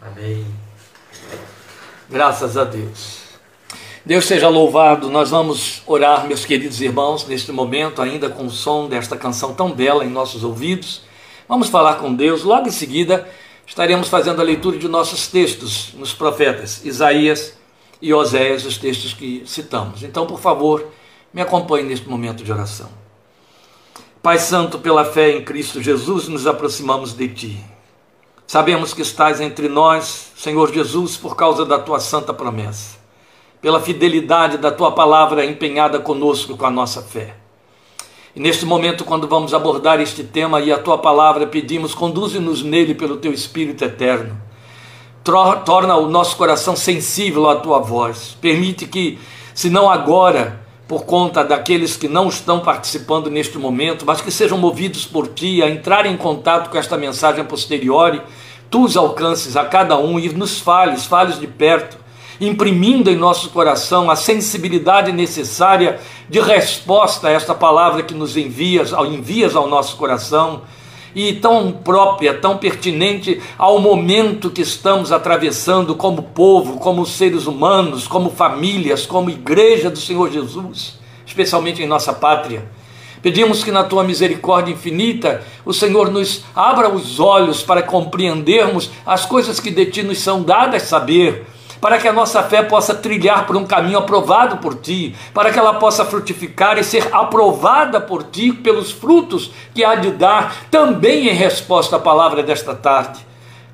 Amém. Graças a Deus. Deus seja louvado. Nós vamos orar, meus queridos irmãos, neste momento, ainda com o som desta canção tão bela em nossos ouvidos. Vamos falar com Deus. Logo em seguida, estaremos fazendo a leitura de nossos textos nos profetas Isaías e Oséias, os textos que citamos. Então, por favor, me acompanhe neste momento de oração. Pai Santo, pela fé em Cristo Jesus, nos aproximamos de Ti. Sabemos que estás entre nós, Senhor Jesus, por causa da Tua santa promessa pela fidelidade da tua palavra empenhada conosco com a nossa fé. E neste momento, quando vamos abordar este tema e a tua palavra, pedimos, conduze-nos nele pelo teu Espírito eterno. Torna o nosso coração sensível à tua voz. Permite que, se não agora, por conta daqueles que não estão participando neste momento, mas que sejam movidos por ti a entrar em contato com esta mensagem posteriori, tu os alcances a cada um e nos fales, fales de perto imprimindo em nosso coração a sensibilidade necessária de resposta a esta palavra que nos envias, envias ao nosso coração e tão própria, tão pertinente ao momento que estamos atravessando como povo, como seres humanos, como famílias, como igreja do Senhor Jesus, especialmente em nossa pátria. Pedimos que na tua misericórdia infinita o Senhor nos abra os olhos para compreendermos as coisas que de ti nos são dadas saber para que a nossa fé possa trilhar por um caminho aprovado por ti, para que ela possa frutificar e ser aprovada por ti pelos frutos que há de dar, também em resposta à palavra desta tarde.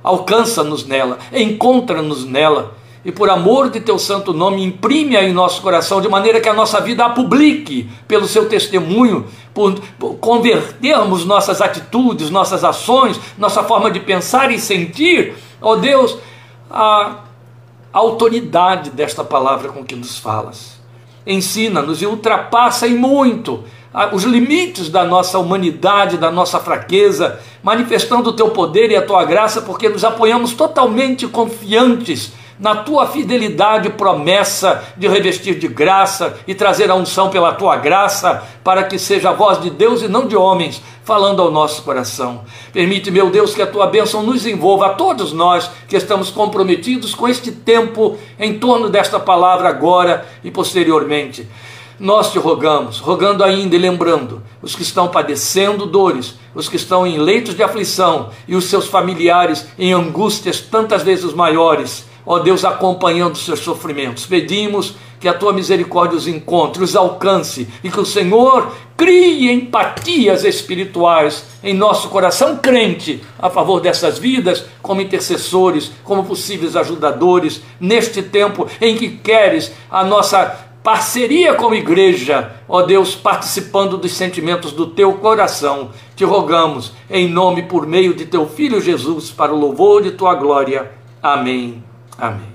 Alcança-nos nela, encontra-nos nela. E por amor de teu santo nome, imprime-a em nosso coração, de maneira que a nossa vida a publique pelo seu testemunho, por, convertermos nossas atitudes, nossas ações, nossa forma de pensar e sentir, ó oh Deus, a a autoridade desta palavra com que nos falas. Ensina-nos e ultrapassa em muito os limites da nossa humanidade, da nossa fraqueza, manifestando o teu poder e a tua graça, porque nos apoiamos totalmente confiantes na tua fidelidade promessa de revestir de graça e trazer a unção pela tua graça, para que seja a voz de Deus e não de homens, falando ao nosso coração. Permite, meu Deus, que a tua bênção nos envolva, a todos nós que estamos comprometidos com este tempo em torno desta palavra agora e posteriormente. Nós te rogamos, rogando ainda e lembrando os que estão padecendo dores, os que estão em leitos de aflição e os seus familiares em angústias tantas vezes maiores ó Deus, acompanhando os seus sofrimentos. Pedimos que a tua misericórdia os encontre, os alcance e que o Senhor crie empatias espirituais em nosso coração crente a favor dessas vidas, como intercessores, como possíveis ajudadores, neste tempo em que queres a nossa parceria como igreja, ó Deus, participando dos sentimentos do teu coração. Te rogamos, em nome por meio de teu Filho Jesus, para o louvor de tua glória. Amém Amém.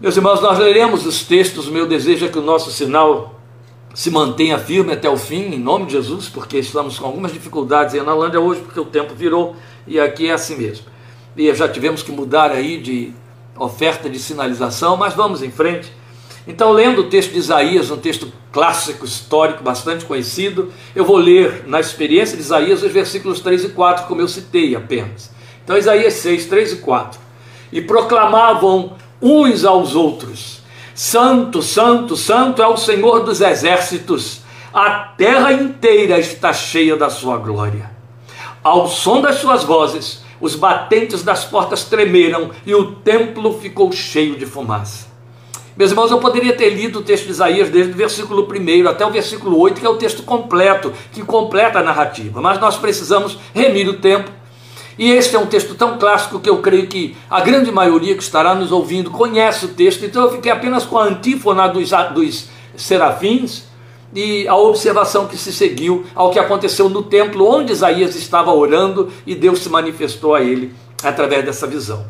Meus irmãos, nós leremos os textos. O meu desejo é que o nosso sinal se mantenha firme até o fim, em nome de Jesus, porque estamos com algumas dificuldades em Analândia hoje, porque o tempo virou e aqui é assim mesmo. E já tivemos que mudar aí de oferta de sinalização, mas vamos em frente. Então, lendo o texto de Isaías, um texto clássico, histórico, bastante conhecido, eu vou ler na experiência de Isaías os versículos 3 e 4, como eu citei apenas. Então, Isaías 6, 3 e 4 e proclamavam uns aos outros: Santo, Santo, Santo é o Senhor dos exércitos, a terra inteira está cheia da sua glória. Ao som das suas vozes, os batentes das portas tremeram e o templo ficou cheio de fumaça. Meus irmãos, eu poderia ter lido o texto de Isaías desde o versículo 1 até o versículo 8, que é o texto completo, que completa a narrativa, mas nós precisamos remir o tempo e este é um texto tão clássico que eu creio que a grande maioria que estará nos ouvindo conhece o texto, então eu fiquei apenas com a antífona dos, dos serafins e a observação que se seguiu ao que aconteceu no templo onde Isaías estava orando e Deus se manifestou a ele através dessa visão.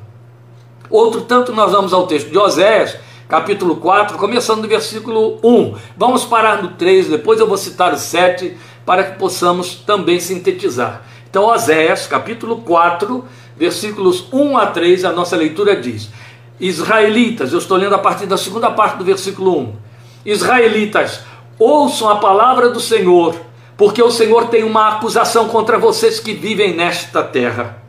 Outro tanto nós vamos ao texto de Oséias, capítulo 4, começando do versículo 1. Vamos parar no 3, depois eu vou citar o 7 para que possamos também sintetizar. Então, Oséias, capítulo 4, versículos 1 a 3, a nossa leitura diz: Israelitas, eu estou lendo a partir da segunda parte do versículo 1. Israelitas, ouçam a palavra do Senhor, porque o Senhor tem uma acusação contra vocês que vivem nesta terra.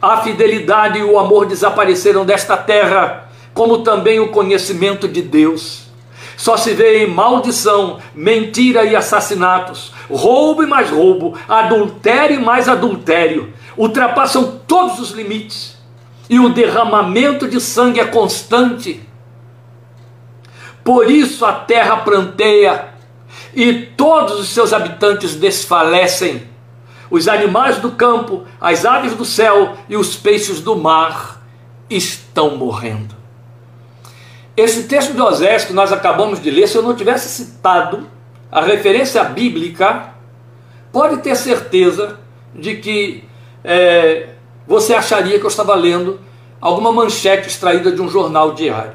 A fidelidade e o amor desapareceram desta terra, como também o conhecimento de Deus. Só se vê em maldição, mentira e assassinatos, roubo e mais roubo, adultério e mais adultério. Ultrapassam todos os limites. E o derramamento de sangue é constante. Por isso a terra pranteia e todos os seus habitantes desfalecem os animais do campo, as aves do céu e os peixes do mar estão morrendo. Esse texto de Osés que nós acabamos de ler, se eu não tivesse citado a referência bíblica, pode ter certeza de que é, você acharia que eu estava lendo alguma manchete extraída de um jornal diário.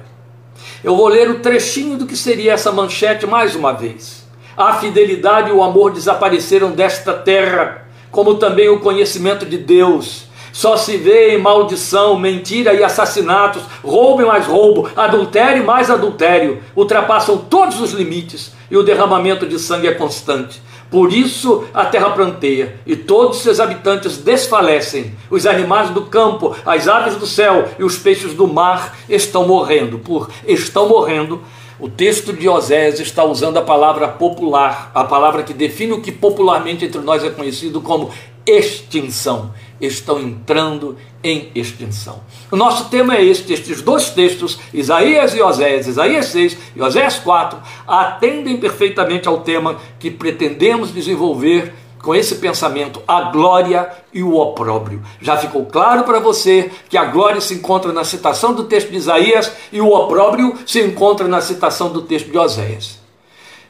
Eu vou ler o trechinho do que seria essa manchete mais uma vez. A fidelidade e o amor desapareceram desta terra como também o conhecimento de Deus. Só se vê em maldição, mentira e assassinatos, roubo e mais roubo, adultério e mais adultério. Ultrapassam todos os limites e o derramamento de sangue é constante. Por isso a terra planteia e todos seus habitantes desfalecem. Os animais do campo, as aves do céu e os peixes do mar estão morrendo. Por estão morrendo, o texto de Osés está usando a palavra popular, a palavra que define o que popularmente entre nós é conhecido como extinção. Estão entrando em extinção. O nosso tema é este: estes dois textos, Isaías e Osés, Isaías 6 e Osés 4, atendem perfeitamente ao tema que pretendemos desenvolver com esse pensamento a glória e o opróbrio. Já ficou claro para você que a glória se encontra na citação do texto de Isaías e o opróbrio se encontra na citação do texto de Oséias.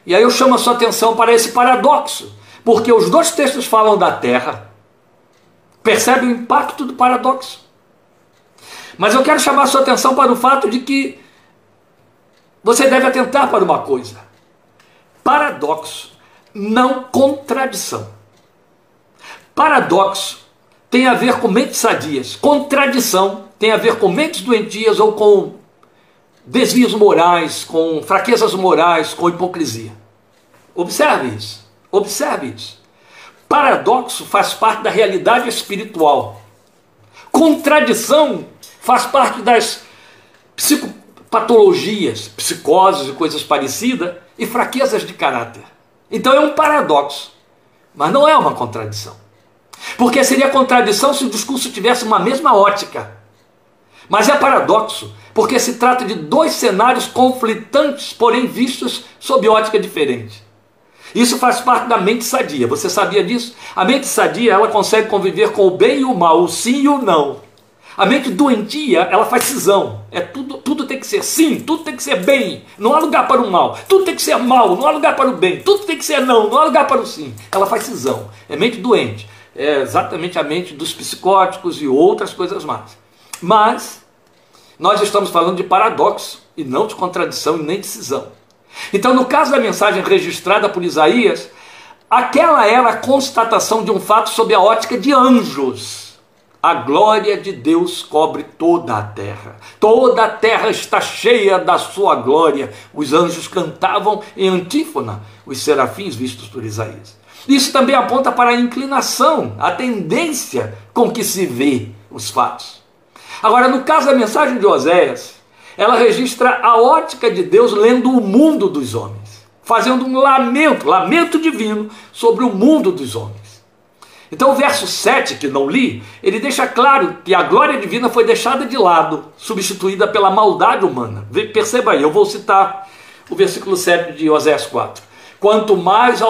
E aí eu chamo a sua atenção para esse paradoxo, porque os dois textos falam da terra. Percebe o impacto do paradoxo? Mas eu quero chamar sua atenção para o fato de que você deve atentar para uma coisa: paradoxo, não contradição. Paradoxo tem a ver com mentes sadias. Contradição tem a ver com mentes doentias ou com desvios morais, com fraquezas morais, com hipocrisia. Observe isso. Observe isso. Paradoxo faz parte da realidade espiritual. Contradição faz parte das psicopatologias, psicoses e coisas parecidas e fraquezas de caráter. Então é um paradoxo, mas não é uma contradição. Porque seria contradição se o discurso tivesse uma mesma ótica. Mas é paradoxo, porque se trata de dois cenários conflitantes, porém vistos sob ótica diferente. Isso faz parte da mente sadia. Você sabia disso? A mente sadia, ela consegue conviver com o bem e o mal, o sim e o não. A mente doentia, ela faz cisão. É tudo, tudo tem que ser sim, tudo tem que ser bem. Não há lugar para o mal. Tudo tem que ser mal, não há lugar para o bem. Tudo tem que ser não, não há lugar para o sim. Ela faz cisão. É mente doente é exatamente a mente dos psicóticos e outras coisas mais. Mas nós estamos falando de paradoxo e não de contradição e nem de cisão. Então, no caso da mensagem registrada por Isaías, aquela era a constatação de um fato sob a ótica de anjos. A glória de Deus cobre toda a terra. Toda a terra está cheia da sua glória. Os anjos cantavam em antífona, os serafins vistos por Isaías. Isso também aponta para a inclinação, a tendência com que se vê os fatos. Agora, no caso da mensagem de Oséias, ela registra a ótica de Deus lendo o mundo dos homens, fazendo um lamento, lamento divino sobre o mundo dos homens. Então, o verso 7, que não li, ele deixa claro que a glória divina foi deixada de lado, substituída pela maldade humana. Perceba aí, eu vou citar o versículo 7 de Oséias 4. Quanto mais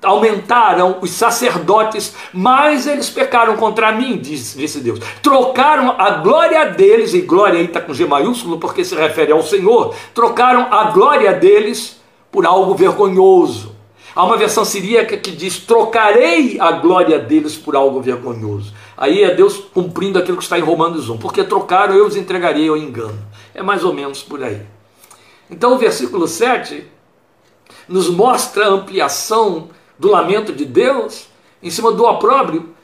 aumentaram os sacerdotes, mais eles pecaram contra mim, disse, Deus. Trocaram a glória deles, e glória aí está com G maiúsculo porque se refere ao Senhor, trocaram a glória deles por algo vergonhoso. Há uma versão siríaca que diz: trocarei a glória deles por algo vergonhoso. Aí é Deus cumprindo aquilo que está em Romanos 1, porque trocaram, eu os entregarei ao engano. É mais ou menos por aí. Então o versículo 7 nos mostra a ampliação do lamento de Deus em cima do opróbrio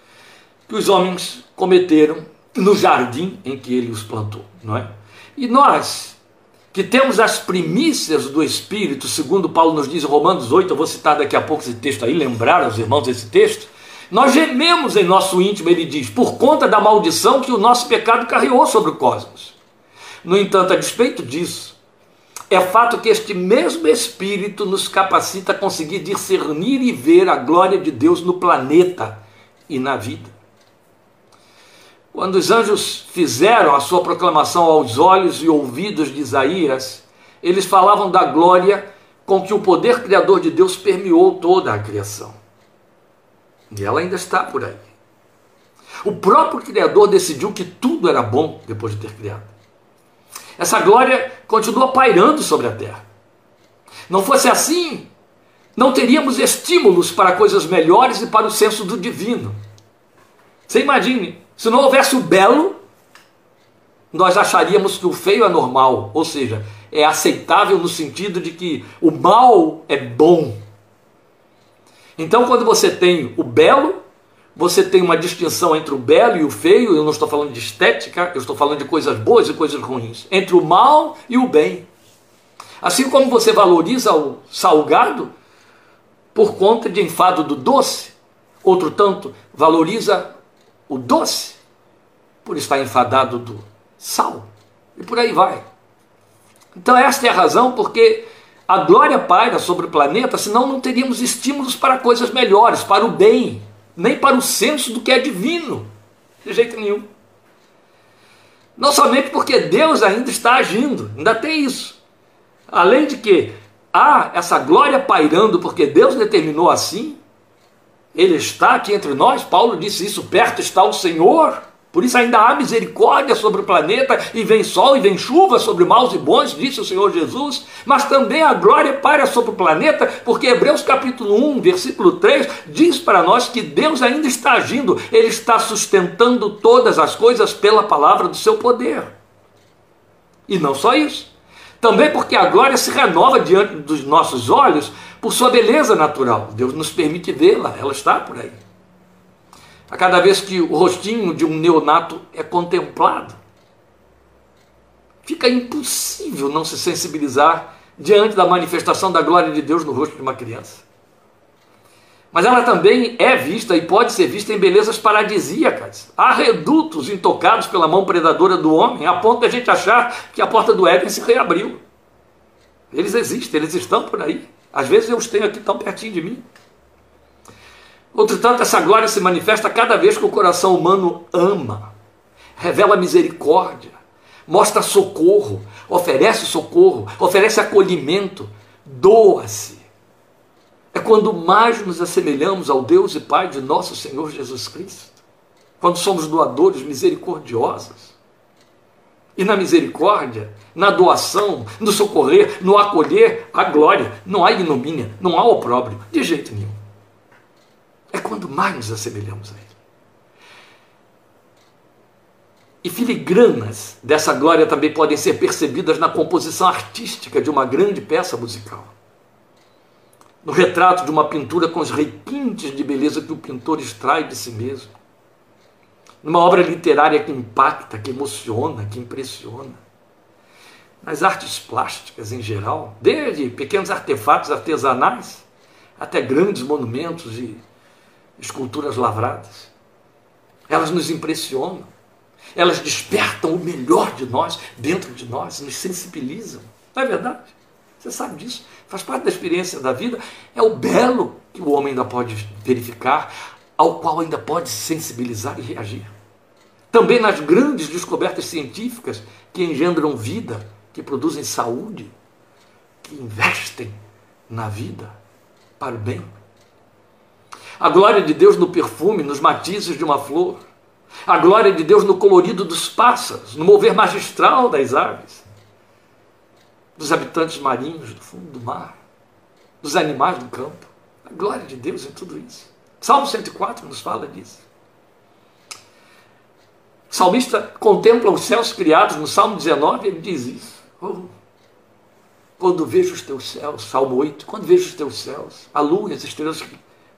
que os homens cometeram no jardim em que ele os plantou, não é? E nós, que temos as primícias do Espírito, segundo Paulo nos diz em Romanos 8, eu vou citar daqui a pouco esse texto aí, lembrar aos irmãos esse texto, Nós gememos em nosso íntimo, ele diz, por conta da maldição que o nosso pecado carregou sobre o cosmos. No entanto, a despeito disso, é fato que este mesmo Espírito nos capacita a conseguir discernir e ver a glória de Deus no planeta e na vida. Quando os anjos fizeram a sua proclamação aos olhos e ouvidos de Isaías, eles falavam da glória com que o poder criador de Deus permeou toda a criação. E ela ainda está por aí. O próprio Criador decidiu que tudo era bom depois de ter criado. Essa glória continua pairando sobre a terra. Não fosse assim, não teríamos estímulos para coisas melhores e para o senso do divino. Você imagine, se não houvesse o belo, nós acharíamos que o feio é normal, ou seja, é aceitável no sentido de que o mal é bom. Então, quando você tem o belo, você tem uma distinção entre o belo e o feio, eu não estou falando de estética, eu estou falando de coisas boas e coisas ruins, entre o mal e o bem. Assim como você valoriza o salgado por conta de enfado do doce, outro tanto valoriza o doce por estar enfadado do sal. E por aí vai. Então, esta é a razão porque a glória paira sobre o planeta, senão não teríamos estímulos para coisas melhores, para o bem, nem para o senso do que é divino, de jeito nenhum. Não somente porque Deus ainda está agindo, ainda tem isso. Além de que há essa glória pairando porque Deus determinou assim, Ele está aqui entre nós, Paulo disse isso, perto está o Senhor. Por isso ainda há misericórdia sobre o planeta, e vem sol e vem chuva sobre maus e bons, disse o Senhor Jesus, mas também a glória para sobre o planeta, porque Hebreus capítulo 1, versículo 3, diz para nós que Deus ainda está agindo, Ele está sustentando todas as coisas pela palavra do seu poder. E não só isso, também porque a glória se renova diante dos nossos olhos por sua beleza natural. Deus nos permite vê-la, ela está por aí a cada vez que o rostinho de um neonato é contemplado. Fica impossível não se sensibilizar diante da manifestação da glória de Deus no rosto de uma criança. Mas ela também é vista e pode ser vista em belezas paradisíacas. Há redutos intocados pela mão predadora do homem, a ponto de a gente achar que a porta do Éden se reabriu. Eles existem, eles estão por aí. Às vezes eu os tenho aqui tão pertinho de mim. Outro tanto, essa glória se manifesta cada vez que o coração humano ama, revela misericórdia, mostra socorro, oferece socorro, oferece acolhimento, doa-se. É quando mais nos assemelhamos ao Deus e Pai de nosso Senhor Jesus Cristo. Quando somos doadores misericordiosos. E na misericórdia, na doação, no socorrer, no acolher, a glória. Não há ignomínia, não há opróbrio, de jeito nenhum é quando mais nos assemelhamos a Ele. E filigranas dessa glória também podem ser percebidas na composição artística de uma grande peça musical. No retrato de uma pintura com os requintes de beleza que o pintor extrai de si mesmo. Numa obra literária que impacta, que emociona, que impressiona. Nas artes plásticas em geral, desde pequenos artefatos artesanais até grandes monumentos e esculturas lavradas. Elas nos impressionam. Elas despertam o melhor de nós dentro de nós, nos sensibilizam. Não é verdade? Você sabe disso. Faz parte da experiência da vida. É o belo que o homem ainda pode verificar, ao qual ainda pode se sensibilizar e reagir. Também nas grandes descobertas científicas que engendram vida, que produzem saúde, que investem na vida para o bem. A glória de Deus no perfume, nos matizes de uma flor. A glória de Deus no colorido dos pássaros, no mover magistral das aves. Dos habitantes marinhos do fundo do mar. Dos animais do campo. A glória de Deus em tudo isso. Salmo 104 nos fala disso. O salmista contempla os céus criados no Salmo 19, ele diz isso. Oh, quando vejo os teus céus, Salmo 8, quando vejo os teus céus, a lua as estrelas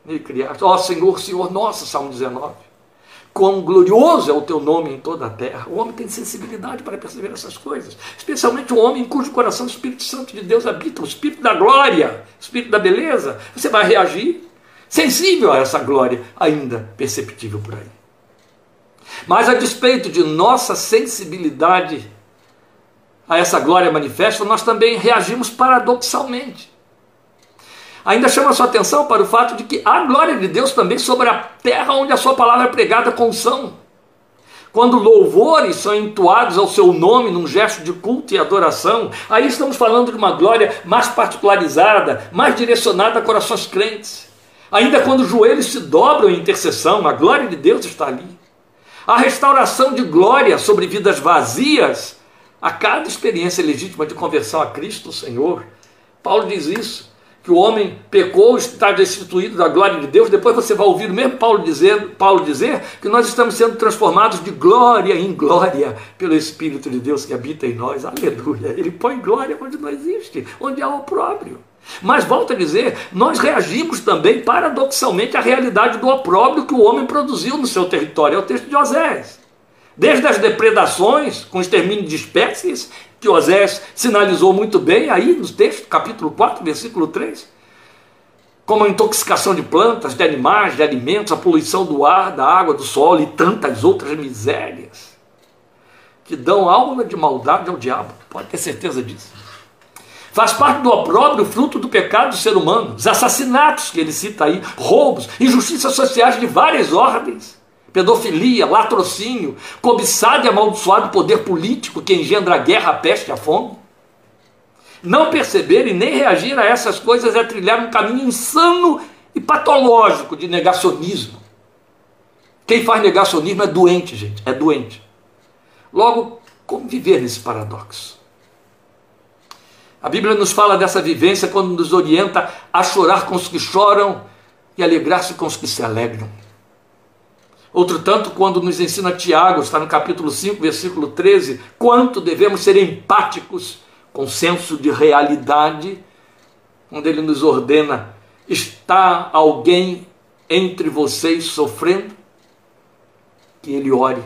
me criaste. Ó Senhor, Senhor nosso, Salmo 19. Quão glorioso é o teu nome em toda a terra. O homem tem sensibilidade para perceber essas coisas. Especialmente o homem em cujo coração o Espírito Santo de Deus habita, o Espírito da glória, o Espírito da beleza. Você vai reagir. sensível a essa glória ainda perceptível por aí. Mas a despeito de nossa sensibilidade a essa glória manifesta, nós também reagimos paradoxalmente. Ainda chama sua atenção para o fato de que há glória de Deus também sobre a terra onde a sua palavra é pregada com são. Quando louvores são entoados ao seu nome num gesto de culto e adoração, aí estamos falando de uma glória mais particularizada, mais direcionada a corações crentes. Ainda quando os joelhos se dobram em intercessão, a glória de Deus está ali. A restauração de glória sobre vidas vazias a cada experiência legítima de conversão a Cristo Senhor. Paulo diz isso que o homem pecou, está destituído da glória de Deus. Depois você vai ouvir o mesmo Paulo dizer, Paulo dizer que nós estamos sendo transformados de glória em glória pelo Espírito de Deus que habita em nós. Aleluia. Ele põe glória onde não existe, onde há o opróbrio. Mas volto a dizer, nós reagimos também paradoxalmente à realidade do opróbrio que o homem produziu no seu território. É o texto de Osés. Desde as depredações, com extermínio de espécies, que Osés sinalizou muito bem aí no texto, capítulo 4, versículo 3. Como a intoxicação de plantas, de animais, de alimentos, a poluição do ar, da água, do solo e tantas outras misérias que dão aula de maldade ao diabo, pode ter certeza disso. Faz parte do opróbrio, fruto do pecado do ser humano, os assassinatos que ele cita aí, roubos, injustiças sociais de várias ordens pedofilia, latrocínio, cobiçado e amaldiçoado poder político que engendra a guerra, a peste a fome. Não perceber e nem reagir a essas coisas é trilhar um caminho insano e patológico de negacionismo. Quem faz negacionismo é doente, gente, é doente. Logo, como viver nesse paradoxo? A Bíblia nos fala dessa vivência quando nos orienta a chorar com os que choram e alegrar-se com os que se alegram. Outro tanto, quando nos ensina Tiago, está no capítulo 5, versículo 13, quanto devemos ser empáticos com senso de realidade, quando ele nos ordena: está alguém entre vocês sofrendo? Que ele ore.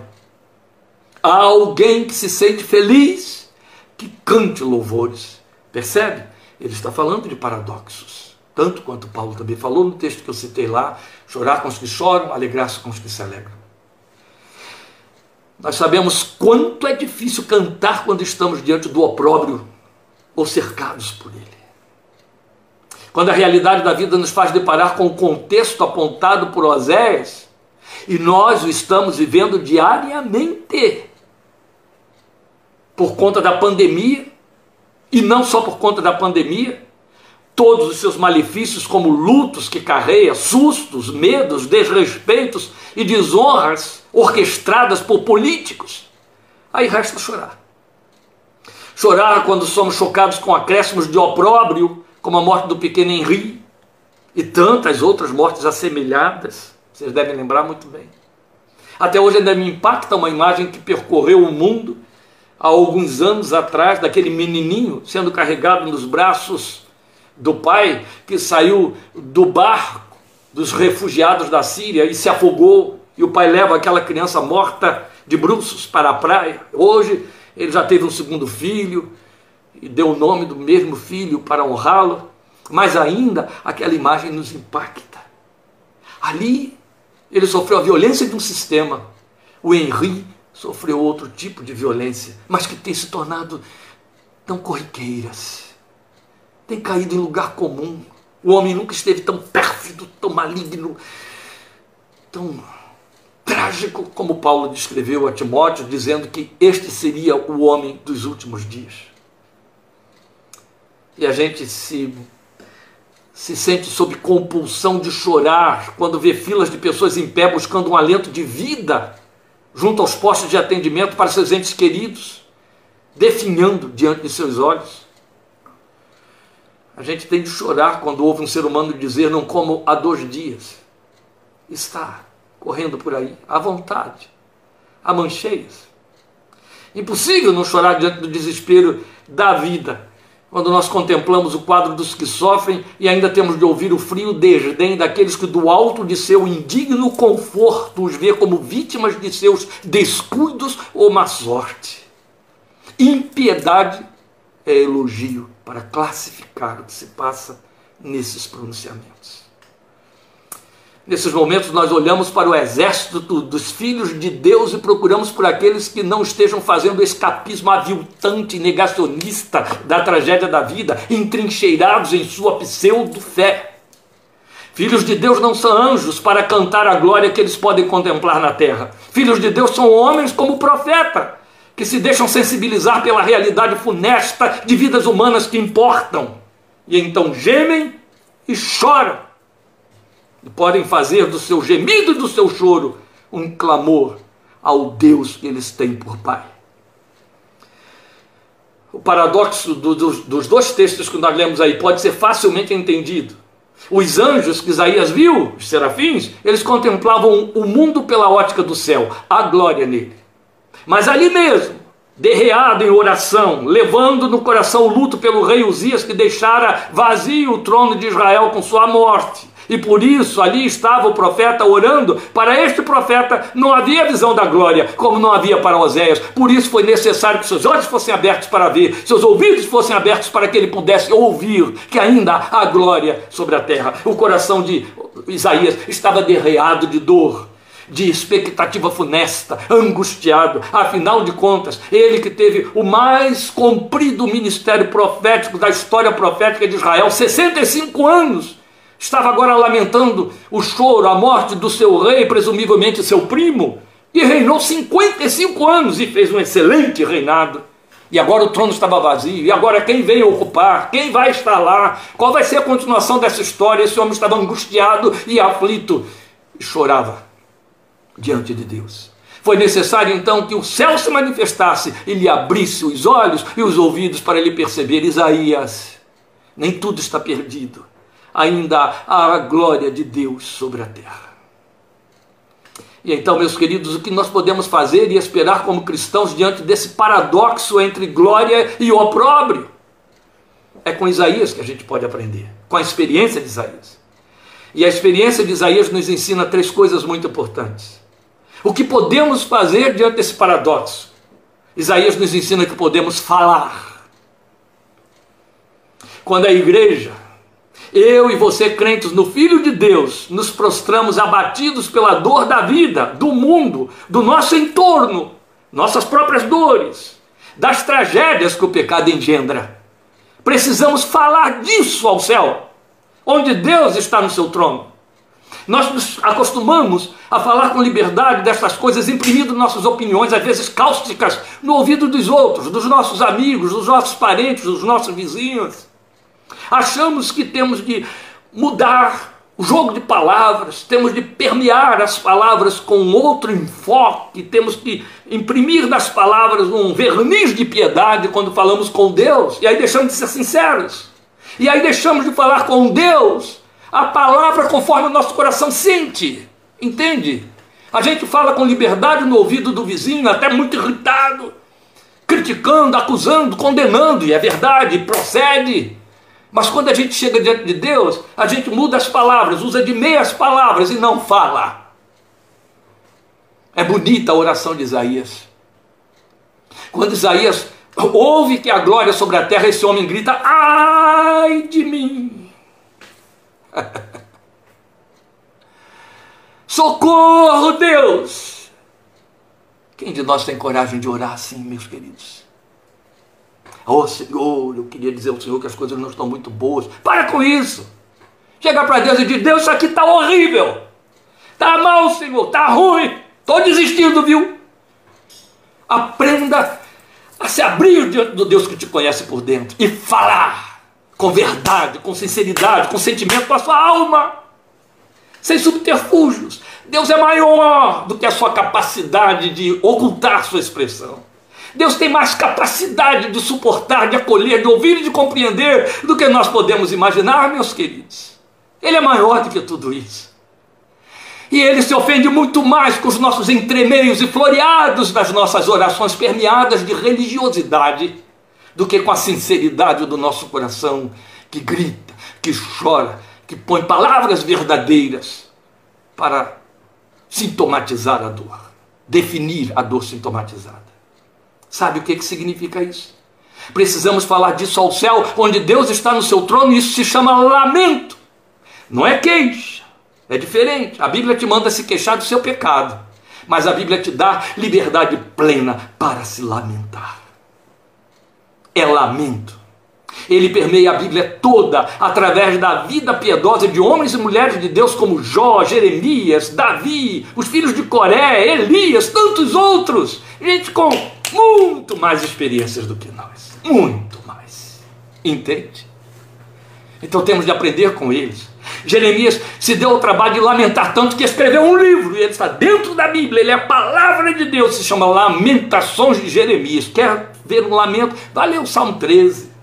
Há alguém que se sente feliz? Que cante louvores. Percebe? Ele está falando de paradoxos tanto quanto Paulo também falou no texto que eu citei lá: chorar com os que choram, alegrar-se com os que se alegram. Nós sabemos quanto é difícil cantar quando estamos diante do opróbrio ou cercados por ele. Quando a realidade da vida nos faz deparar com o contexto apontado por Oséias, e nós o estamos vivendo diariamente, por conta da pandemia, e não só por conta da pandemia, todos os seus malefícios, como lutos que carreia, sustos, medos, desrespeitos e desonras orquestradas por políticos, aí resta chorar. Chorar quando somos chocados com acréscimos de opróbrio, como a morte do pequeno Henri e tantas outras mortes assemelhadas, vocês devem lembrar muito bem. Até hoje ainda me impacta uma imagem que percorreu o mundo há alguns anos atrás, daquele menininho sendo carregado nos braços do pai que saiu do barco dos refugiados da Síria e se afogou, e o pai leva aquela criança morta de bruços para a praia. Hoje ele já teve um segundo filho e deu o nome do mesmo filho para honrá-lo, mas ainda aquela imagem nos impacta. Ali ele sofreu a violência de um sistema. O Henri sofreu outro tipo de violência, mas que tem se tornado tão corriqueiras tem caído em lugar comum. O homem nunca esteve tão pérfido, tão maligno, tão trágico como Paulo descreveu a Timóteo, dizendo que este seria o homem dos últimos dias. E a gente se, se sente sob compulsão de chorar quando vê filas de pessoas em pé buscando um alento de vida junto aos postos de atendimento para seus entes queridos, definhando diante de seus olhos. A gente tem de chorar quando ouve um ser humano dizer não como há dois dias. Está correndo por aí, à vontade, a mancheias. Impossível não chorar diante do desespero da vida, quando nós contemplamos o quadro dos que sofrem e ainda temos de ouvir o frio desdém daqueles que, do alto de seu indigno conforto, os vê como vítimas de seus descuidos ou má sorte. Impiedade é elogio para classificar o que se passa nesses pronunciamentos. Nesses momentos, nós olhamos para o exército dos filhos de Deus e procuramos por aqueles que não estejam fazendo escapismo aviltante, negacionista da tragédia da vida, entrincheirados em sua pseudo-fé. Filhos de Deus não são anjos para cantar a glória que eles podem contemplar na terra. Filhos de Deus são homens como o profeta, que se deixam sensibilizar pela realidade funesta de vidas humanas que importam. E então gemem e choram e podem fazer do seu gemido e do seu choro um clamor ao Deus que eles têm por Pai. O paradoxo do, do, dos dois textos que nós lemos aí pode ser facilmente entendido. Os anjos que Isaías viu, os serafins, eles contemplavam o mundo pela ótica do céu, a glória nele. Mas ali mesmo, derreado em oração, levando no coração o luto pelo rei Uzias que deixara vazio o trono de Israel com sua morte, e por isso ali estava o profeta orando. Para este profeta não havia visão da glória, como não havia para Oséias. Por isso foi necessário que seus olhos fossem abertos para ver, seus ouvidos fossem abertos para que ele pudesse ouvir que ainda há glória sobre a terra. O coração de Isaías estava derreado de dor de expectativa funesta, angustiado. Afinal de contas, ele que teve o mais comprido ministério profético da história profética de Israel, 65 anos, Estava agora lamentando o choro, a morte do seu rei, presumivelmente seu primo, e reinou 55 anos e fez um excelente reinado. E agora o trono estava vazio. E agora quem vem ocupar? Quem vai estar lá? Qual vai ser a continuação dessa história? Esse homem estava angustiado e aflito e chorava diante de Deus. Foi necessário então que o céu se manifestasse e lhe abrisse os olhos e os ouvidos para ele perceber: Isaías, nem tudo está perdido ainda há a glória de Deus sobre a terra. E então, meus queridos, o que nós podemos fazer e esperar como cristãos diante desse paradoxo entre glória e opróbrio? É com Isaías que a gente pode aprender, com a experiência de Isaías. E a experiência de Isaías nos ensina três coisas muito importantes. O que podemos fazer diante desse paradoxo? Isaías nos ensina que podemos falar. Quando a igreja eu e você, crentes no Filho de Deus, nos prostramos abatidos pela dor da vida, do mundo, do nosso entorno, nossas próprias dores, das tragédias que o pecado engendra. Precisamos falar disso ao céu, onde Deus está no seu trono. Nós nos acostumamos a falar com liberdade dessas coisas, imprimindo nossas opiniões, às vezes cáusticas, no ouvido dos outros, dos nossos amigos, dos nossos parentes, dos nossos vizinhos. Achamos que temos de mudar o jogo de palavras, temos de permear as palavras com outro enfoque, temos que imprimir nas palavras um verniz de piedade quando falamos com Deus, e aí deixamos de ser sinceros, e aí deixamos de falar com Deus a palavra conforme o nosso coração sente, entende? A gente fala com liberdade no ouvido do vizinho, até muito irritado, criticando, acusando, condenando, e é verdade, procede. Mas quando a gente chega diante de Deus, a gente muda as palavras, usa de meias palavras e não fala. É bonita a oração de Isaías. Quando Isaías ouve que a glória sobre a terra, esse homem grita: Ai de mim! Socorro, Deus! Quem de nós tem coragem de orar assim, meus queridos? Oh Senhor, eu queria dizer ao Senhor que as coisas não estão muito boas. Para com isso. Chega para Deus e diz: Deus, isso aqui está horrível. Está mal, Senhor, está ruim. Estou desistindo, viu? Aprenda a se abrir diante do Deus que te conhece por dentro e falar com verdade, com sinceridade, com sentimento para a sua alma, sem subterfúgios. Deus é maior do que a sua capacidade de ocultar sua expressão. Deus tem mais capacidade de suportar, de acolher, de ouvir e de compreender do que nós podemos imaginar, meus queridos. Ele é maior do que tudo isso. E ele se ofende muito mais com os nossos entremeios e floreados das nossas orações permeadas de religiosidade do que com a sinceridade do nosso coração que grita, que chora, que põe palavras verdadeiras para sintomatizar a dor, definir a dor sintomatizada. Sabe o que, que significa isso? Precisamos falar disso ao céu, onde Deus está no seu trono, e isso se chama lamento. Não é queixa, É diferente. A Bíblia te manda se queixar do seu pecado, mas a Bíblia te dá liberdade plena para se lamentar. É lamento. Ele permeia a Bíblia toda através da vida piedosa de homens e mulheres de Deus como Jó, Jeremias, Davi, os filhos de Coré, Elias, tantos outros. Gente com muito mais experiências do que nós. Muito mais. Entende? Então temos de aprender com eles. Jeremias se deu ao trabalho de lamentar tanto que escreveu um livro, e ele está dentro da Bíblia, ele é a palavra de Deus, se chama Lamentações de Jeremias. Quer ver um lamento? Vai ler o Salmo 13.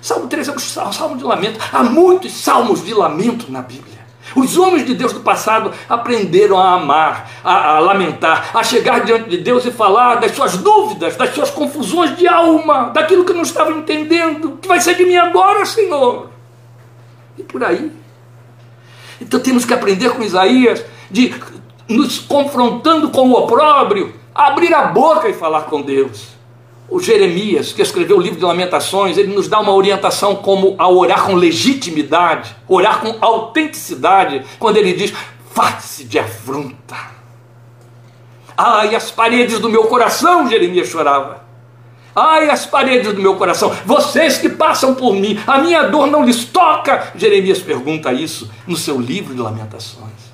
Salmo 13 é um salmo de lamento. Há muitos salmos de lamento na Bíblia. Os homens de Deus do passado aprenderam a amar, a, a, lamentar, a chegar diante de Deus e falar das suas dúvidas, das suas confusões de alma, daquilo que não estavam entendendo. O que vai ser de mim agora, Senhor? E por aí. Então temos que aprender com Isaías, de nos confrontando com o opróbrio, abrir a boca e falar com Deus. O Jeremias, que escreveu o livro de Lamentações, ele nos dá uma orientação como a orar com legitimidade, orar com autenticidade, quando ele diz: face de afronta. Ai, as paredes do meu coração, Jeremias chorava. Ai, as paredes do meu coração, vocês que passam por mim, a minha dor não lhes toca. Jeremias pergunta isso no seu livro de Lamentações.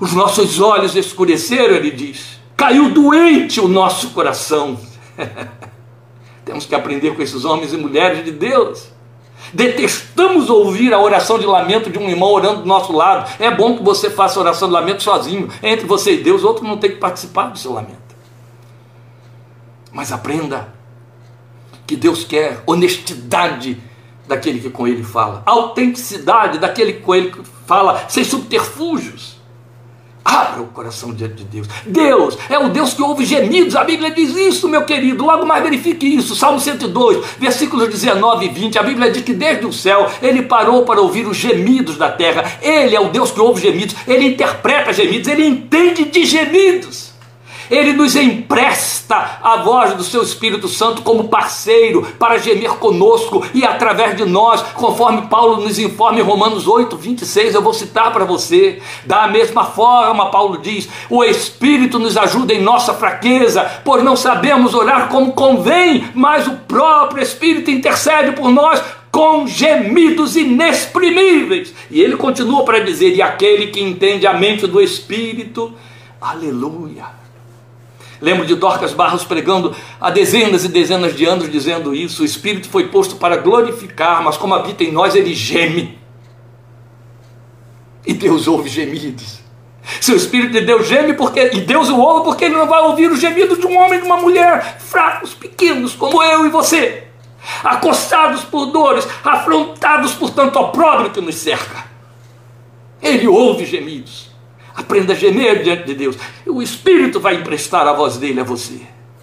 Os nossos olhos escureceram, ele diz. Caiu doente o nosso coração. Temos que aprender com esses homens e mulheres de Deus. Detestamos ouvir a oração de lamento de um irmão orando do nosso lado. É bom que você faça oração de lamento sozinho. Entre você e Deus, outro não tem que participar do seu lamento. Mas aprenda que Deus quer honestidade daquele que com ele fala, autenticidade daquele que com ele fala, sem subterfúgios. Abra o coração diante de Deus. Deus é o Deus que ouve gemidos. A Bíblia diz isso, meu querido. Logo mais verifique isso. Salmo 102, versículos 19 e 20. A Bíblia diz que desde o céu ele parou para ouvir os gemidos da terra. Ele é o Deus que ouve gemidos. Ele interpreta gemidos. Ele entende de gemidos. Ele nos empresta a voz do seu Espírito Santo como parceiro para gemer conosco e através de nós, conforme Paulo nos informa em Romanos 8, 26, eu vou citar para você. Da mesma forma, Paulo diz: o Espírito nos ajuda em nossa fraqueza, pois não sabemos orar como convém, mas o próprio Espírito intercede por nós com gemidos inexprimíveis. E ele continua para dizer: e aquele que entende a mente do Espírito, aleluia Lembro de Dorcas Barros pregando há dezenas e dezenas de anos dizendo isso. O Espírito foi posto para glorificar, mas como habita em nós, ele geme. E Deus ouve gemidos. Se o Espírito de Deus geme, porque, e Deus o ouve, porque ele não vai ouvir os gemidos de um homem e de uma mulher, fracos, pequenos, como eu e você, acostados por dores, afrontados por tanto opróbrio que nos cerca. Ele ouve gemidos. Aprenda a gemer diante de Deus. O Espírito vai emprestar a voz dele a você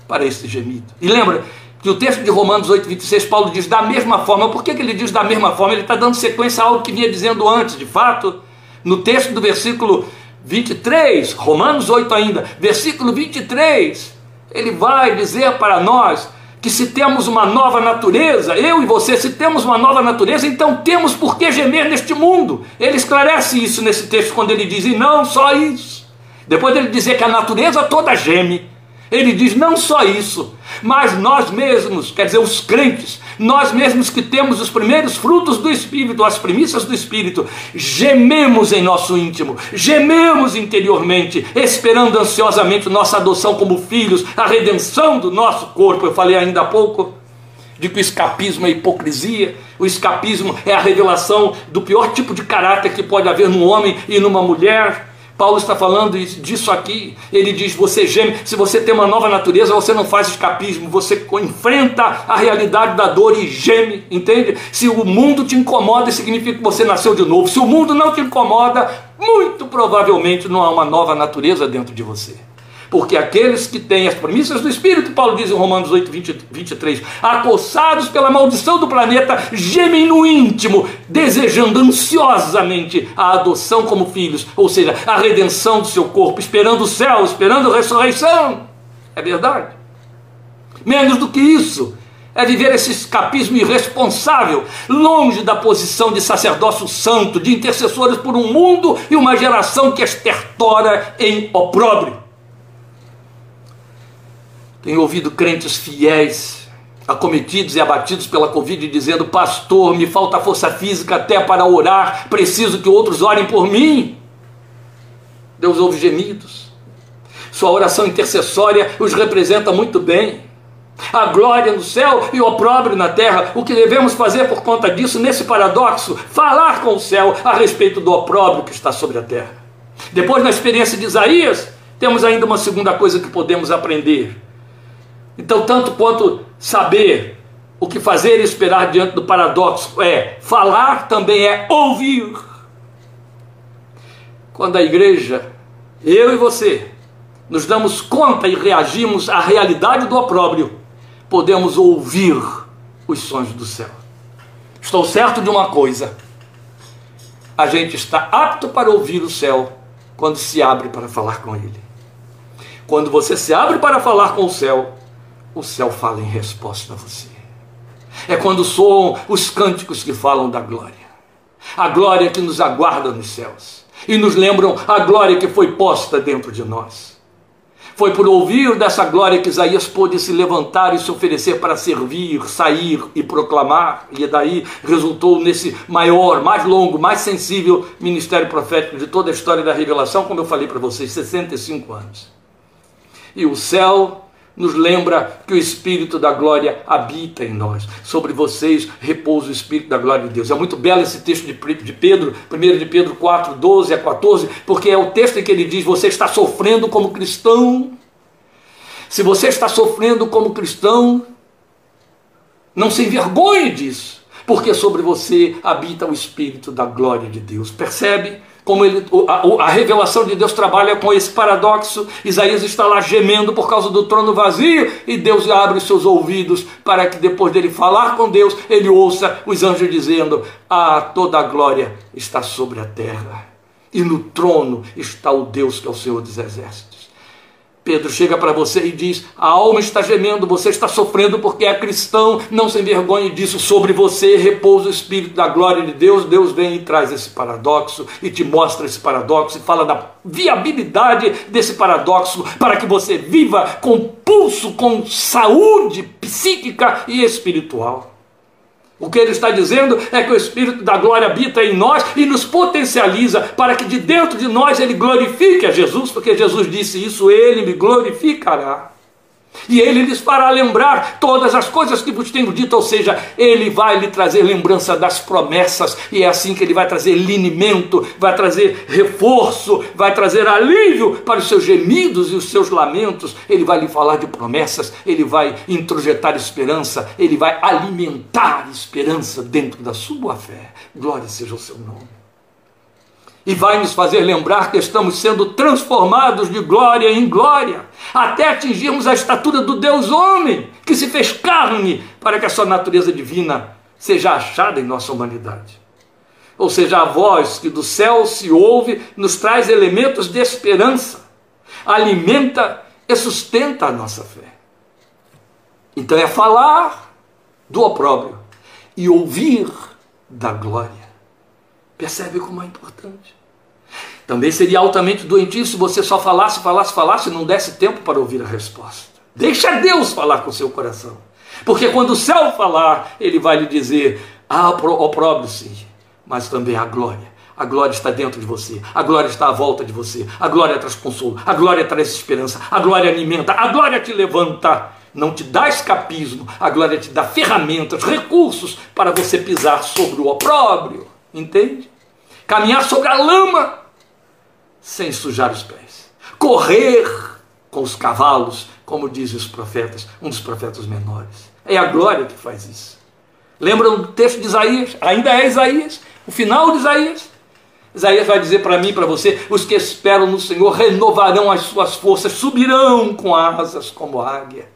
para esse gemido. E lembra que o texto de Romanos 8, 26, Paulo diz da mesma forma. Por que, que ele diz da mesma forma? Ele está dando sequência a algo que vinha dizendo antes. De fato, no texto do versículo 23, Romanos 8 ainda, versículo 23, ele vai dizer para nós que se temos uma nova natureza, eu e você, se temos uma nova natureza, então temos por que gemer neste mundo. Ele esclarece isso nesse texto quando ele diz, e não só isso. Depois dele dizer que a natureza toda geme, ele diz não só isso, mas nós mesmos, quer dizer, os crentes, nós mesmos que temos os primeiros frutos do Espírito, as primícias do Espírito, gememos em nosso íntimo, gememos interiormente, esperando ansiosamente nossa adoção como filhos, a redenção do nosso corpo. Eu falei ainda há pouco de que o escapismo é hipocrisia, o escapismo é a revelação do pior tipo de caráter que pode haver num homem e numa mulher. Paulo está falando disso aqui. Ele diz: você geme. Se você tem uma nova natureza, você não faz escapismo. Você enfrenta a realidade da dor e geme. Entende? Se o mundo te incomoda, significa que você nasceu de novo. Se o mundo não te incomoda, muito provavelmente não há uma nova natureza dentro de você. Porque aqueles que têm as promessas do Espírito, Paulo diz em Romanos 8, 20, 23, acossados pela maldição do planeta, gemem no íntimo, desejando ansiosamente a adoção como filhos, ou seja, a redenção do seu corpo, esperando o céu, esperando a ressurreição. É verdade. Menos do que isso, é viver esse escapismo irresponsável, longe da posição de sacerdócio santo, de intercessores por um mundo e uma geração que estertora em opróbrio. Tenho ouvido crentes fiéis, acometidos e abatidos pela Covid, dizendo: Pastor, me falta força física até para orar, preciso que outros orem por mim. Deus ouve gemidos. Sua oração intercessória os representa muito bem a glória no céu e o opróbrio na terra. O que devemos fazer por conta disso, nesse paradoxo? Falar com o céu a respeito do opróbrio que está sobre a terra. Depois, na experiência de Isaías, temos ainda uma segunda coisa que podemos aprender. Então, tanto quanto saber o que fazer e esperar diante do paradoxo é falar, também é ouvir. Quando a igreja, eu e você, nos damos conta e reagimos à realidade do opróbrio, podemos ouvir os sons do céu. Estou certo de uma coisa: a gente está apto para ouvir o céu quando se abre para falar com ele. Quando você se abre para falar com o céu, o céu fala em resposta a você. É quando soam os cânticos que falam da glória. A glória que nos aguarda nos céus. E nos lembram a glória que foi posta dentro de nós. Foi por ouvir dessa glória que Isaías pôde se levantar e se oferecer para servir, sair e proclamar, e daí resultou nesse maior, mais longo, mais sensível ministério profético de toda a história da revelação, como eu falei para vocês, 65 anos. E o céu nos lembra que o Espírito da glória habita em nós. Sobre vocês repousa o Espírito da glória de Deus. É muito belo esse texto de Pedro, 1 de Pedro 4, 12 a 14, porque é o texto em que ele diz: Você está sofrendo como cristão. Se você está sofrendo como cristão, não se envergonhe disso, porque sobre você habita o Espírito da glória de Deus. Percebe? Como ele, a, a, revelação de Deus trabalha com esse paradoxo. Isaías está lá gemendo por causa do trono vazio e Deus abre os seus ouvidos para que depois dele falar com Deus, ele ouça os anjos dizendo: Ah, toda a glória está sobre a terra e no trono está o Deus que é o Senhor dos exércitos. Pedro chega para você e diz: a alma está gemendo, você está sofrendo porque é cristão, não se envergonhe disso, sobre você repousa o Espírito da glória de Deus. Deus vem e traz esse paradoxo e te mostra esse paradoxo e fala da viabilidade desse paradoxo para que você viva com pulso, com saúde psíquica e espiritual. O que ele está dizendo é que o Espírito da glória habita em nós e nos potencializa para que de dentro de nós ele glorifique a Jesus, porque Jesus disse isso, ele me glorificará. E ele lhes fará lembrar todas as coisas que vos tenho dito, ou seja, ele vai lhe trazer lembrança das promessas, e é assim que ele vai trazer linimento, vai trazer reforço, vai trazer alívio para os seus gemidos e os seus lamentos. Ele vai lhe falar de promessas, ele vai introjetar esperança, ele vai alimentar esperança dentro da sua fé. Glória seja o seu nome e vai nos fazer lembrar que estamos sendo transformados de glória em glória, até atingirmos a estatura do Deus homem, que se fez carne para que a sua natureza divina seja achada em nossa humanidade. Ou seja, a voz que do céu se ouve nos traz elementos de esperança, alimenta e sustenta a nossa fé. Então é falar do opróbrio e ouvir da glória. Percebe como é importante? Também seria altamente doentio se você só falasse, falasse, falasse e não desse tempo para ouvir a resposta. Deixa Deus falar com seu coração. Porque quando o céu falar, ele vai lhe dizer: Ah, opróbrio sim, mas também a glória. A glória está dentro de você, a glória está à volta de você, a glória traz consolo, a glória traz esperança, a glória alimenta, a glória te levanta. Não te dá escapismo, a glória te dá ferramentas, recursos para você pisar sobre o opróbrio. Entende? Caminhar sobre a lama sem sujar os pés, correr com os cavalos, como dizem os profetas, um dos profetas menores. É a glória que faz isso. Lembram do texto de Isaías? Ainda é Isaías, o final de Isaías. Isaías vai dizer para mim para você: os que esperam no Senhor renovarão as suas forças, subirão com asas como águia.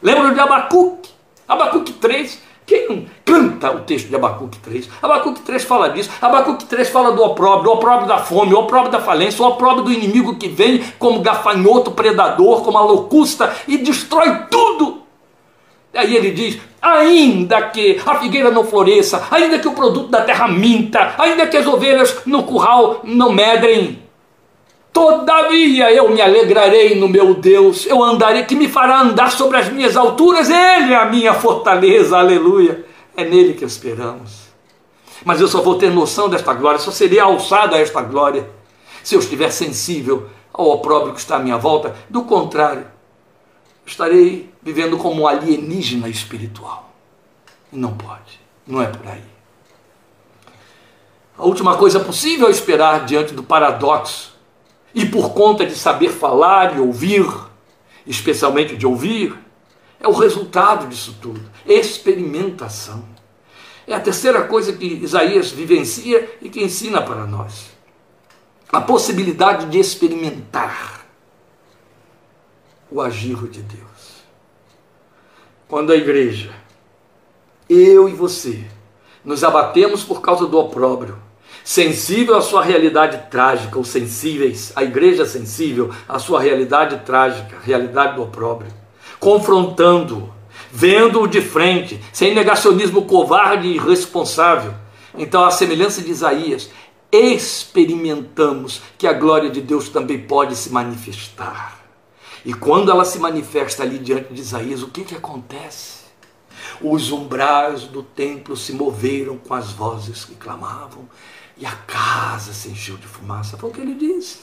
Lembram de Abacuque? Abacuque 3, quem canta o texto de Abacuque 3? Abacuque 3 fala disso. Abacuque 3 fala do opróbrio, do opróbrio da fome, o opróbrio da falência, o opróbrio do inimigo que vem como gafanhoto predador, como a locusta e destrói tudo. Aí ele diz: ainda que a figueira não floresça, ainda que o produto da terra minta, ainda que as ovelhas no curral não medrem, Todavia eu me alegrarei no meu Deus, eu andarei, que me fará andar sobre as minhas alturas, Ele é a minha fortaleza, aleluia. É nele que esperamos. Mas eu só vou ter noção desta glória, só serei alçado a esta glória, se eu estiver sensível ao opróbrio que está à minha volta. Do contrário, estarei vivendo como um alienígena espiritual. Não pode, não é por aí. A última coisa possível é esperar diante do paradoxo e por conta de saber falar e ouvir, especialmente de ouvir, é o resultado disso tudo. Experimentação. É a terceira coisa que Isaías vivencia e que ensina para nós. A possibilidade de experimentar o agir de Deus. Quando a igreja, eu e você, nos abatemos por causa do opróbrio, sensível à sua realidade trágica, ou sensíveis, a igreja sensível à sua realidade trágica, realidade do opróbrio, confrontando, vendo-o de frente, sem negacionismo covarde e irresponsável. Então, a semelhança de Isaías, experimentamos que a glória de Deus também pode se manifestar. E quando ela se manifesta ali diante de Isaías, o que, que acontece? Os umbrais do templo se moveram com as vozes que clamavam, e a casa se encheu de fumaça. Foi o que ele disse.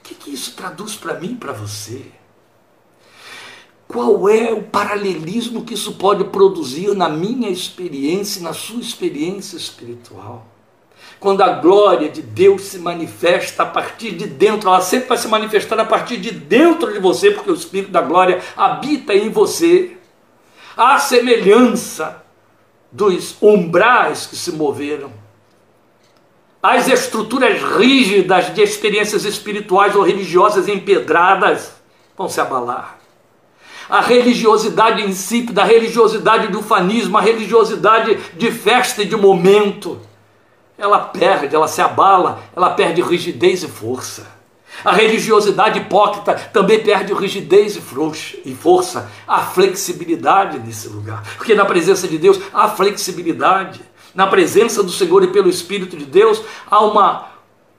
O que, que isso traduz para mim e para você? Qual é o paralelismo que isso pode produzir na minha experiência e na sua experiência espiritual? Quando a glória de Deus se manifesta a partir de dentro, ela sempre vai se manifestar a partir de dentro de você, porque o Espírito da glória habita em você. A semelhança dos umbrais que se moveram as estruturas rígidas de experiências espirituais ou religiosas empedradas vão se abalar. A religiosidade insípida, a religiosidade do fanismo, a religiosidade de festa e de momento, ela perde, ela se abala, ela perde rigidez e força. A religiosidade hipócrita também perde rigidez e força, a flexibilidade nesse lugar. Porque na presença de Deus há flexibilidade na presença do Senhor e pelo Espírito de Deus, há uma,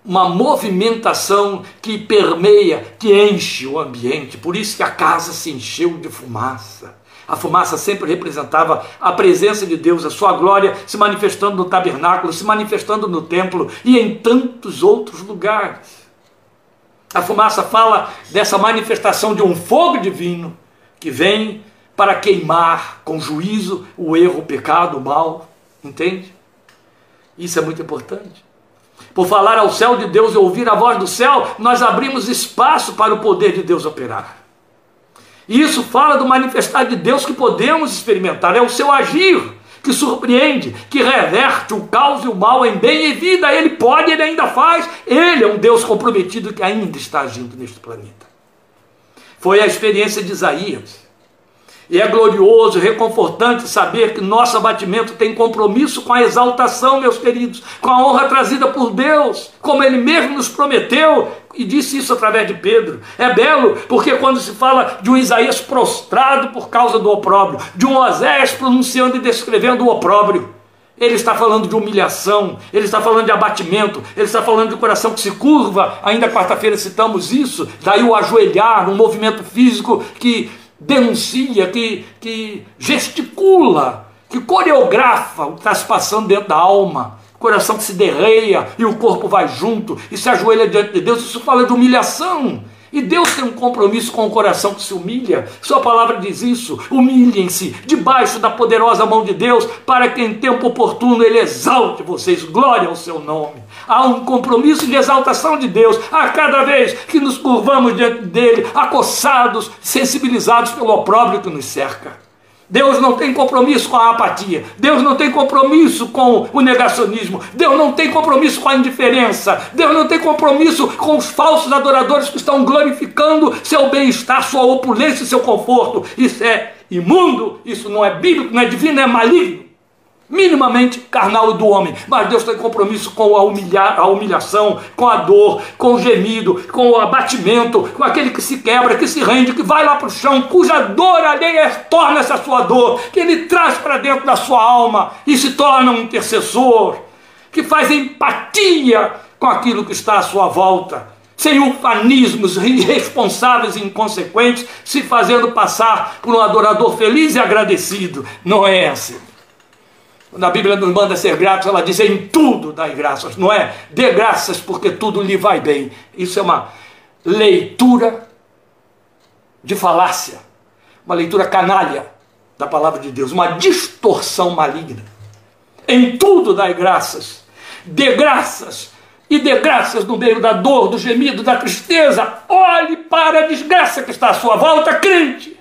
uma movimentação que permeia, que enche o ambiente. Por isso que a casa se encheu de fumaça. A fumaça sempre representava a presença de Deus, a sua glória se manifestando no tabernáculo, se manifestando no templo e em tantos outros lugares. A fumaça fala dessa manifestação de um fogo divino que vem para queimar com juízo o erro, o pecado, o mal. Entende? Isso é muito importante. Por falar ao céu de Deus e ouvir a voz do céu, nós abrimos espaço para o poder de Deus operar. E isso fala do manifestar de Deus que podemos experimentar, é o seu agir que surpreende, que reverte o caos e o mal em bem e vida. Ele pode, ele ainda faz. Ele é um Deus comprometido que ainda está agindo neste planeta. Foi a experiência de Isaías. E é glorioso, reconfortante saber que nosso abatimento tem compromisso com a exaltação, meus queridos, com a honra trazida por Deus, como Ele mesmo nos prometeu e disse isso através de Pedro. É belo porque quando se fala de um Isaías prostrado por causa do opróbrio, de um Osés pronunciando e descrevendo o opróbrio, ele está falando de humilhação, ele está falando de abatimento, ele está falando de coração que se curva. Ainda quarta-feira citamos isso, daí o ajoelhar, um movimento físico que denuncia, que, que gesticula, que coreografa o que está se passando dentro da alma. Coração que se derreia e o corpo vai junto e se ajoelha diante de Deus. Isso fala de humilhação. E Deus tem um compromisso com o coração que se humilha. Sua palavra diz isso. Humilhem-se debaixo da poderosa mão de Deus, para que em tempo oportuno Ele exalte vocês. Glória ao seu nome. Há um compromisso de exaltação de Deus a cada vez que nos curvamos diante dele, acossados, sensibilizados pelo opróbrio que nos cerca. Deus não tem compromisso com a apatia. Deus não tem compromisso com o negacionismo. Deus não tem compromisso com a indiferença. Deus não tem compromisso com os falsos adoradores que estão glorificando seu bem-estar, sua opulência e seu conforto. Isso é imundo, isso não é bíblico, não é divino, é maligno. Minimamente carnal do homem, mas Deus tem compromisso com a, humilhar, a humilhação, com a dor, com o gemido, com o abatimento, com aquele que se quebra, que se rende, que vai lá para o chão, cuja dor alheia torna-se a sua dor, que ele traz para dentro da sua alma e se torna um intercessor, que faz empatia com aquilo que está à sua volta sem ufanismos irresponsáveis e inconsequentes, se fazendo passar por um adorador feliz e agradecido. Não é assim. Quando a Bíblia nos manda ser gratos, ela diz em tudo dai graças, não é? Dê graças porque tudo lhe vai bem. Isso é uma leitura de falácia, uma leitura canalha da palavra de Deus, uma distorção maligna. Em tudo dai graças, dê graças e dê graças no meio da dor, do gemido, da tristeza. Olhe para a desgraça que está à sua volta, crente.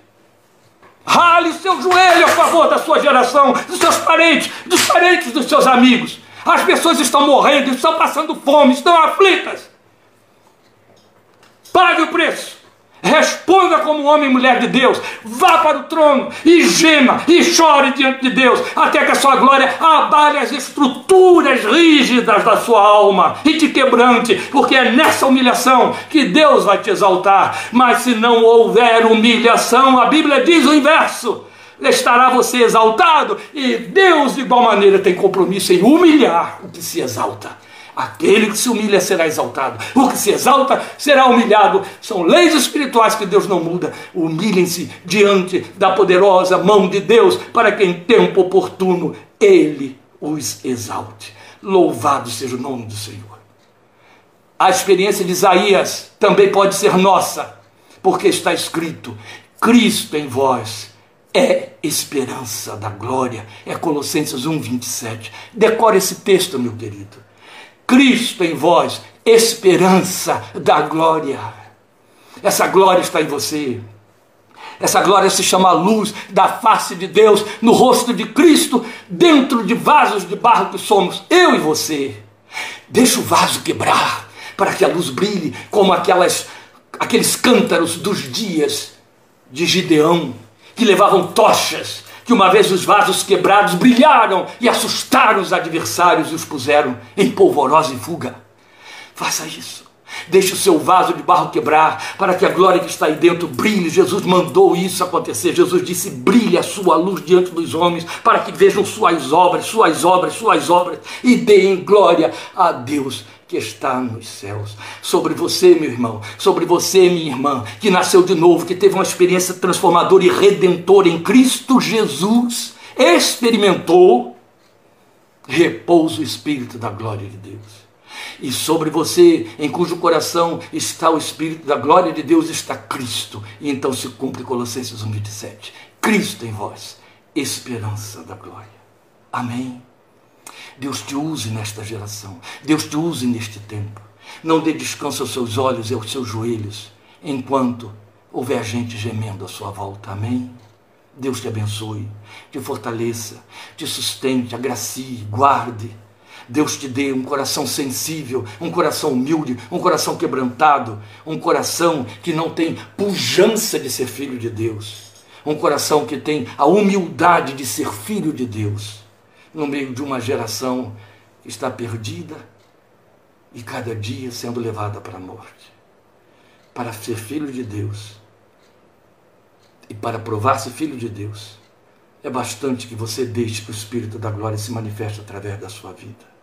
Rale seu joelho a favor da sua geração, dos seus parentes, dos parentes dos seus amigos. As pessoas estão morrendo, estão passando fome, estão aflitas. Pague o preço. Responda como homem e mulher de Deus. Vá para o trono e gema e chore diante de Deus, até que a sua glória abale as estruturas rígidas da sua alma e te quebrante, porque é nessa humilhação que Deus vai te exaltar. Mas se não houver humilhação, a Bíblia diz o inverso estará você exaltado, e Deus, de igual maneira, tem compromisso em humilhar o que se exalta. Aquele que se humilha será exaltado, o que se exalta será humilhado. São leis espirituais que Deus não muda. Humilhem-se diante da poderosa mão de Deus, para que em tempo oportuno Ele os exalte. Louvado seja o nome do Senhor. A experiência de Isaías também pode ser nossa, porque está escrito: Cristo em vós é esperança da glória. É Colossenses 1, 27. Decore esse texto, meu querido. Cristo em vós, esperança da glória. Essa glória está em você. Essa glória se chama luz da face de Deus no rosto de Cristo, dentro de vasos de barro que somos eu e você. Deixa o vaso quebrar para que a luz brilhe como aquelas aqueles cântaros dos dias de Gideão que levavam tochas que uma vez os vasos quebrados brilharam e assustaram os adversários e os puseram em polvorosa fuga. Faça isso. Deixe o seu vaso de barro quebrar, para que a glória que está aí dentro brilhe. Jesus mandou isso acontecer. Jesus disse: brilhe a sua luz diante dos homens, para que vejam suas obras, suas obras, suas obras, e deem glória a Deus que está nos céus. Sobre você, meu irmão, sobre você, minha irmã, que nasceu de novo, que teve uma experiência transformadora e redentora em Cristo Jesus, experimentou, repousa o Espírito da glória de Deus. E sobre você, em cujo coração está o Espírito da glória de Deus, está Cristo. E então se cumpre Colossenses 1,27. Cristo em vós, esperança da glória. Amém. Deus te use nesta geração. Deus te use neste tempo. Não dê descanso aos seus olhos e aos seus joelhos, enquanto houver gente gemendo à sua volta. Amém? Deus te abençoe, te fortaleça, te sustente, agracie, guarde. Deus te dê um coração sensível, um coração humilde, um coração quebrantado, um coração que não tem pujança de ser filho de Deus, um coração que tem a humildade de ser filho de Deus no meio de uma geração que está perdida e cada dia sendo levada para a morte. Para ser filho de Deus e para provar-se filho de Deus, é bastante que você deixe que o Espírito da glória se manifeste através da sua vida.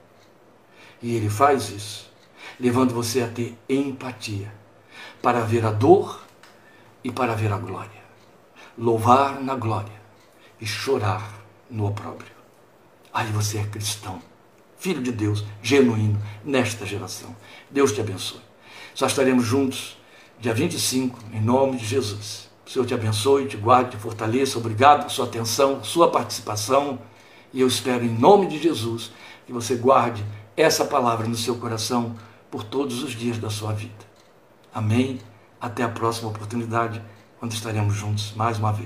E ele faz isso, levando você a ter empatia para ver a dor e para ver a glória. Louvar na glória e chorar no opróbrio. Aí você é cristão, filho de Deus, genuíno, nesta geração. Deus te abençoe. Só estaremos juntos dia 25, em nome de Jesus. O Senhor te abençoe, te guarde, te fortaleça. Obrigado por sua atenção, sua participação. E eu espero, em nome de Jesus, que você guarde essa palavra no seu coração por todos os dias da sua vida. Amém. Até a próxima oportunidade, quando estaremos juntos mais uma vez.